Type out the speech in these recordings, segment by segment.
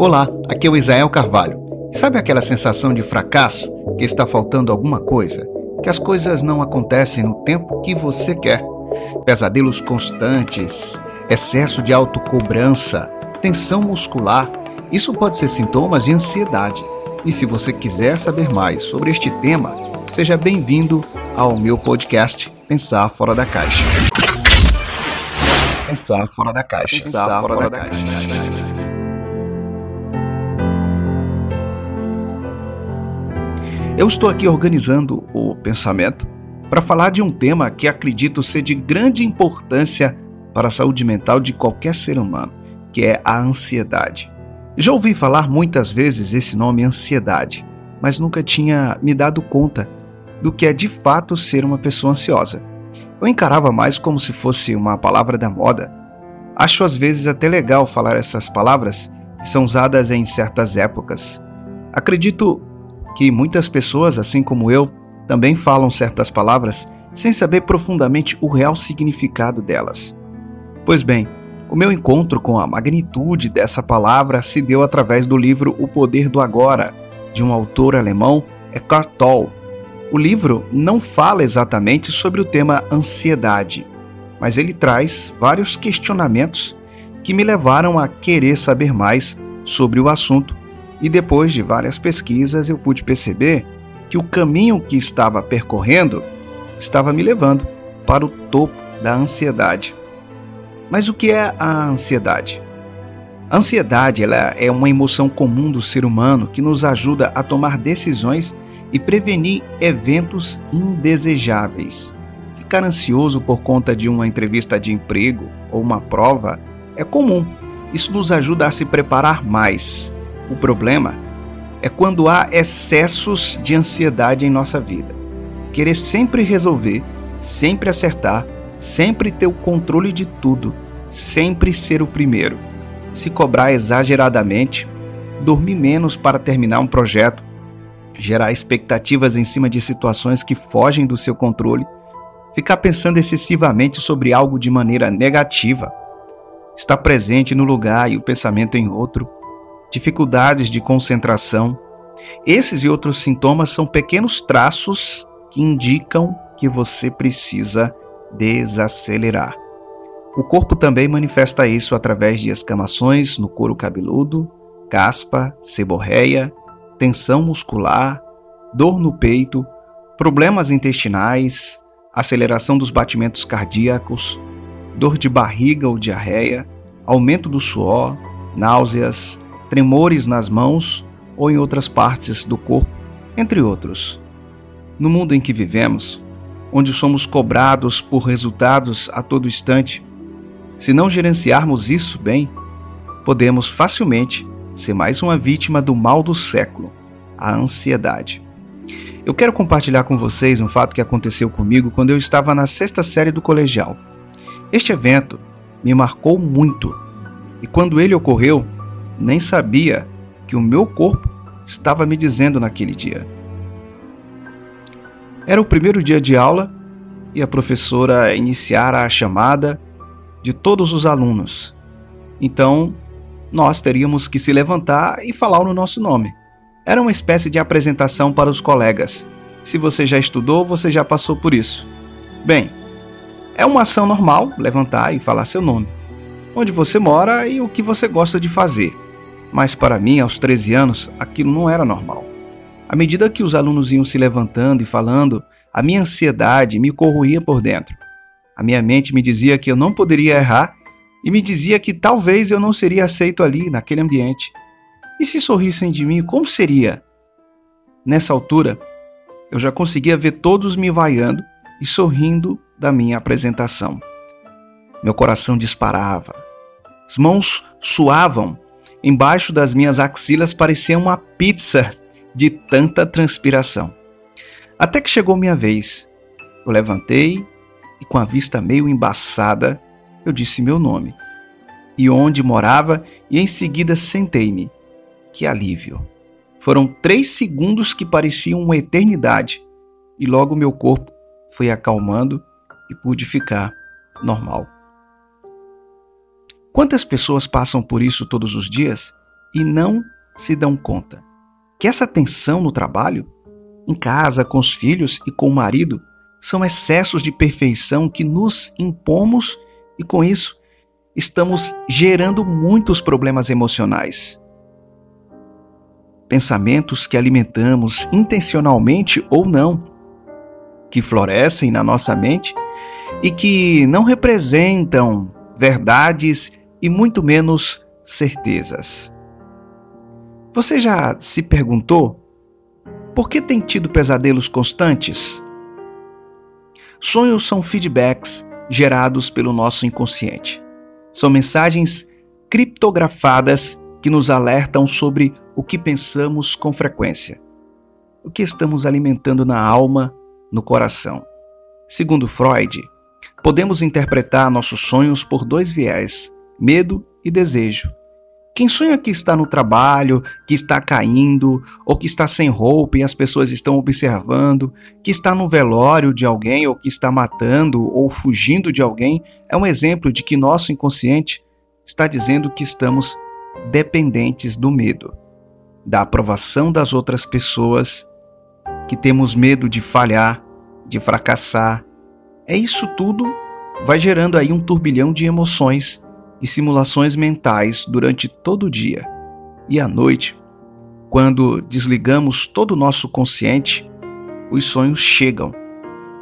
Olá, aqui é o Israel Carvalho. Sabe aquela sensação de fracasso, que está faltando alguma coisa, que as coisas não acontecem no tempo que você quer? Pesadelos constantes, excesso de autocobrança, tensão muscular, isso pode ser sintomas de ansiedade. E se você quiser saber mais sobre este tema, seja bem-vindo ao meu podcast Pensar Fora da Caixa. Pensar fora da caixa. Pensar, fora, da caixa. Eu estou aqui organizando o pensamento para falar de um tema que acredito ser de grande importância para a saúde mental de qualquer ser humano, que é a ansiedade. Já ouvi falar muitas vezes esse nome ansiedade, mas nunca tinha me dado conta do que é de fato ser uma pessoa ansiosa. Eu encarava mais como se fosse uma palavra da moda. Acho às vezes até legal falar essas palavras que são usadas em certas épocas. Acredito que muitas pessoas, assim como eu, também falam certas palavras sem saber profundamente o real significado delas. Pois bem, o meu encontro com a magnitude dessa palavra se deu através do livro O Poder do Agora, de um autor alemão, Eckhart Tolle. O livro não fala exatamente sobre o tema ansiedade, mas ele traz vários questionamentos que me levaram a querer saber mais sobre o assunto e depois de várias pesquisas, eu pude perceber que o caminho que estava percorrendo estava me levando para o topo da ansiedade. Mas o que é a ansiedade? A ansiedade ela é uma emoção comum do ser humano que nos ajuda a tomar decisões e prevenir eventos indesejáveis. Ficar ansioso por conta de uma entrevista de emprego ou uma prova é comum. Isso nos ajuda a se preparar mais, o problema é quando há excessos de ansiedade em nossa vida. Querer sempre resolver, sempre acertar, sempre ter o controle de tudo, sempre ser o primeiro. Se cobrar exageradamente, dormir menos para terminar um projeto, gerar expectativas em cima de situações que fogem do seu controle, ficar pensando excessivamente sobre algo de maneira negativa, estar presente no lugar e o pensamento em outro, dificuldades de concentração. Esses e outros sintomas são pequenos traços que indicam que você precisa desacelerar. O corpo também manifesta isso através de escamações no couro cabeludo, caspa, seborreia, tensão muscular, dor no peito, problemas intestinais, aceleração dos batimentos cardíacos, dor de barriga ou diarreia, aumento do suor, náuseas, tremores nas mãos ou em outras partes do corpo, entre outros. No mundo em que vivemos, onde somos cobrados por resultados a todo instante, se não gerenciarmos isso bem, podemos facilmente ser mais uma vítima do mal do século, a ansiedade. Eu quero compartilhar com vocês um fato que aconteceu comigo quando eu estava na sexta série do colegial. Este evento me marcou muito e quando ele ocorreu, nem sabia que o meu corpo estava me dizendo naquele dia. Era o primeiro dia de aula e a professora iniciara a chamada de todos os alunos. Então, nós teríamos que se levantar e falar no nosso nome. Era uma espécie de apresentação para os colegas. Se você já estudou, você já passou por isso. Bem, é uma ação normal levantar e falar seu nome, onde você mora e o que você gosta de fazer. Mas para mim, aos 13 anos, aquilo não era normal. À medida que os alunos iam se levantando e falando, a minha ansiedade me corroía por dentro. A minha mente me dizia que eu não poderia errar e me dizia que talvez eu não seria aceito ali, naquele ambiente. E se sorrissem de mim, como seria? Nessa altura, eu já conseguia ver todos me vaiando e sorrindo da minha apresentação. Meu coração disparava. As mãos suavam Embaixo das minhas axilas parecia uma pizza de tanta transpiração. Até que chegou minha vez. Eu levantei e, com a vista meio embaçada, eu disse meu nome e onde morava e em seguida sentei-me. Que alívio! Foram três segundos que pareciam uma eternidade e logo meu corpo foi acalmando e pude ficar normal. Quantas pessoas passam por isso todos os dias e não se dão conta que essa tensão no trabalho, em casa, com os filhos e com o marido, são excessos de perfeição que nos impomos e com isso estamos gerando muitos problemas emocionais. Pensamentos que alimentamos intencionalmente ou não, que florescem na nossa mente e que não representam verdades e muito menos certezas. Você já se perguntou por que tem tido pesadelos constantes? Sonhos são feedbacks gerados pelo nosso inconsciente. São mensagens criptografadas que nos alertam sobre o que pensamos com frequência, o que estamos alimentando na alma, no coração. Segundo Freud, podemos interpretar nossos sonhos por dois viés: medo e desejo. Quem sonha que está no trabalho, que está caindo, ou que está sem roupa e as pessoas estão observando, que está no velório de alguém, ou que está matando ou fugindo de alguém, é um exemplo de que nosso inconsciente está dizendo que estamos dependentes do medo, da aprovação das outras pessoas, que temos medo de falhar, de fracassar. É isso tudo vai gerando aí um turbilhão de emoções e simulações mentais durante todo o dia. E à noite, quando desligamos todo o nosso consciente, os sonhos chegam.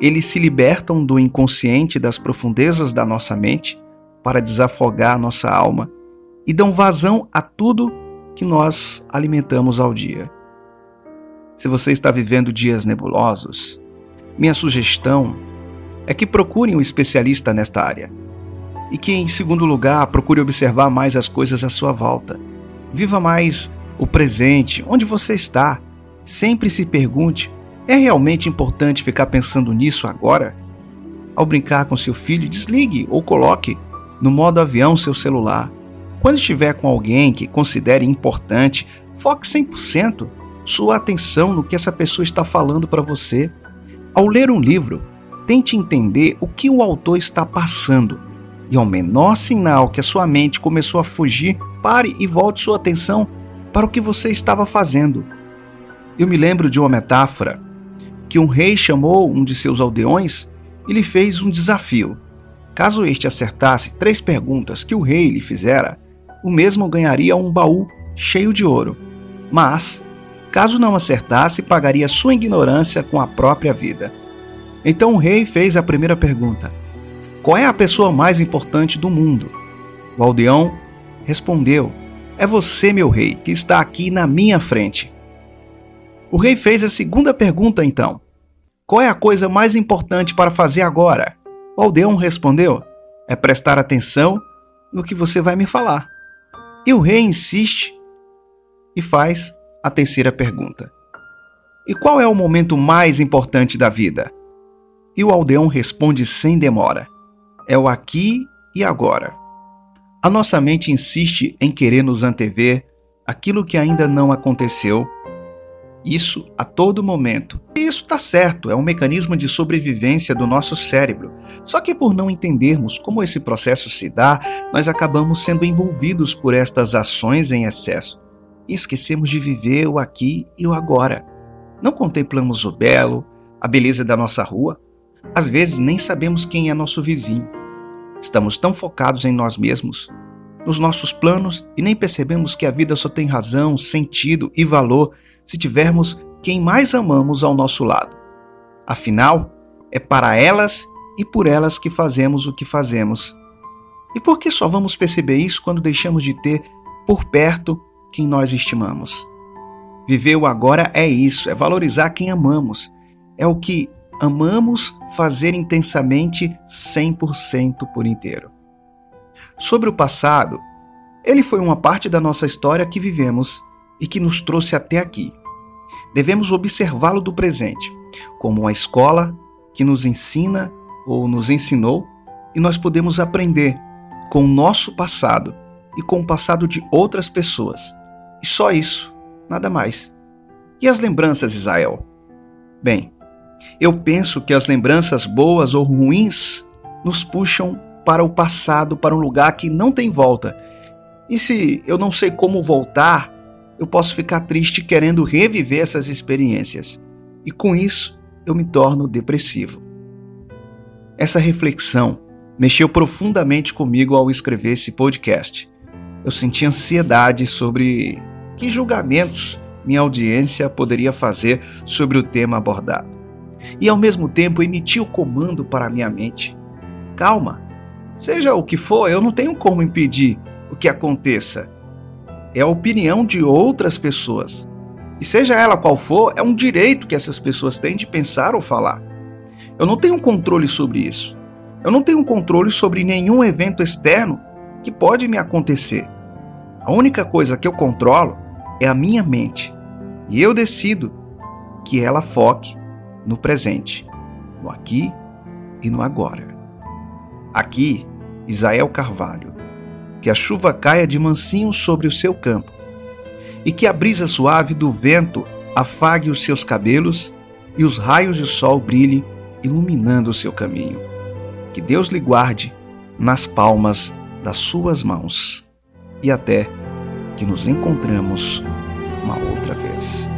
Eles se libertam do inconsciente das profundezas da nossa mente para desafogar nossa alma e dão vazão a tudo que nós alimentamos ao dia. Se você está vivendo dias nebulosos, minha sugestão é que procure um especialista nesta área e que, em segundo lugar, procure observar mais as coisas à sua volta. Viva mais o presente, onde você está. Sempre se pergunte: é realmente importante ficar pensando nisso agora? Ao brincar com seu filho, desligue ou coloque no modo avião seu celular. Quando estiver com alguém que considere importante, foque 100% sua atenção no que essa pessoa está falando para você. Ao ler um livro, tente entender o que o autor está passando e ao menor sinal que a sua mente começou a fugir, pare e volte sua atenção para o que você estava fazendo. Eu me lembro de uma metáfora que um rei chamou um de seus aldeões e lhe fez um desafio. Caso este acertasse três perguntas que o rei lhe fizera, o mesmo ganharia um baú cheio de ouro. Mas, caso não acertasse, pagaria sua ignorância com a própria vida. Então o rei fez a primeira pergunta: qual é a pessoa mais importante do mundo? O aldeão respondeu: É você, meu rei, que está aqui na minha frente. O rei fez a segunda pergunta então: Qual é a coisa mais importante para fazer agora? O aldeão respondeu: É prestar atenção no que você vai me falar. E o rei insiste e faz a terceira pergunta: E qual é o momento mais importante da vida? E o aldeão responde sem demora: é o aqui e agora. A nossa mente insiste em querer nos antever aquilo que ainda não aconteceu. Isso a todo momento. E isso está certo, é um mecanismo de sobrevivência do nosso cérebro. Só que por não entendermos como esse processo se dá, nós acabamos sendo envolvidos por estas ações em excesso. E esquecemos de viver o aqui e o agora. Não contemplamos o belo, a beleza da nossa rua. Às vezes nem sabemos quem é nosso vizinho. Estamos tão focados em nós mesmos, nos nossos planos e nem percebemos que a vida só tem razão, sentido e valor se tivermos quem mais amamos ao nosso lado. Afinal, é para elas e por elas que fazemos o que fazemos. E por que só vamos perceber isso quando deixamos de ter por perto quem nós estimamos? Viver o agora é isso, é valorizar quem amamos. É o que amamos fazer intensamente 100% por inteiro. Sobre o passado, ele foi uma parte da nossa história que vivemos e que nos trouxe até aqui. Devemos observá-lo do presente, como uma escola que nos ensina ou nos ensinou e nós podemos aprender com o nosso passado e com o passado de outras pessoas. E só isso, nada mais. E as lembranças, Israel? Bem, eu penso que as lembranças boas ou ruins nos puxam para o passado, para um lugar que não tem volta. E se eu não sei como voltar, eu posso ficar triste querendo reviver essas experiências. E com isso, eu me torno depressivo. Essa reflexão mexeu profundamente comigo ao escrever esse podcast. Eu senti ansiedade sobre que julgamentos minha audiência poderia fazer sobre o tema abordado. E ao mesmo tempo emiti o comando para minha mente: calma, seja o que for, eu não tenho como impedir o que aconteça. É a opinião de outras pessoas. E seja ela qual for, é um direito que essas pessoas têm de pensar ou falar. Eu não tenho controle sobre isso. Eu não tenho controle sobre nenhum evento externo que pode me acontecer. A única coisa que eu controlo é a minha mente. E eu decido que ela foque no presente, no aqui e no agora. Aqui, Isael Carvalho que a chuva caia de mansinho sobre o seu campo, e que a brisa suave do vento afague os seus cabelos e os raios de sol brilhem, iluminando o seu caminho. Que Deus lhe guarde nas palmas das suas mãos. E até que nos encontramos uma outra vez.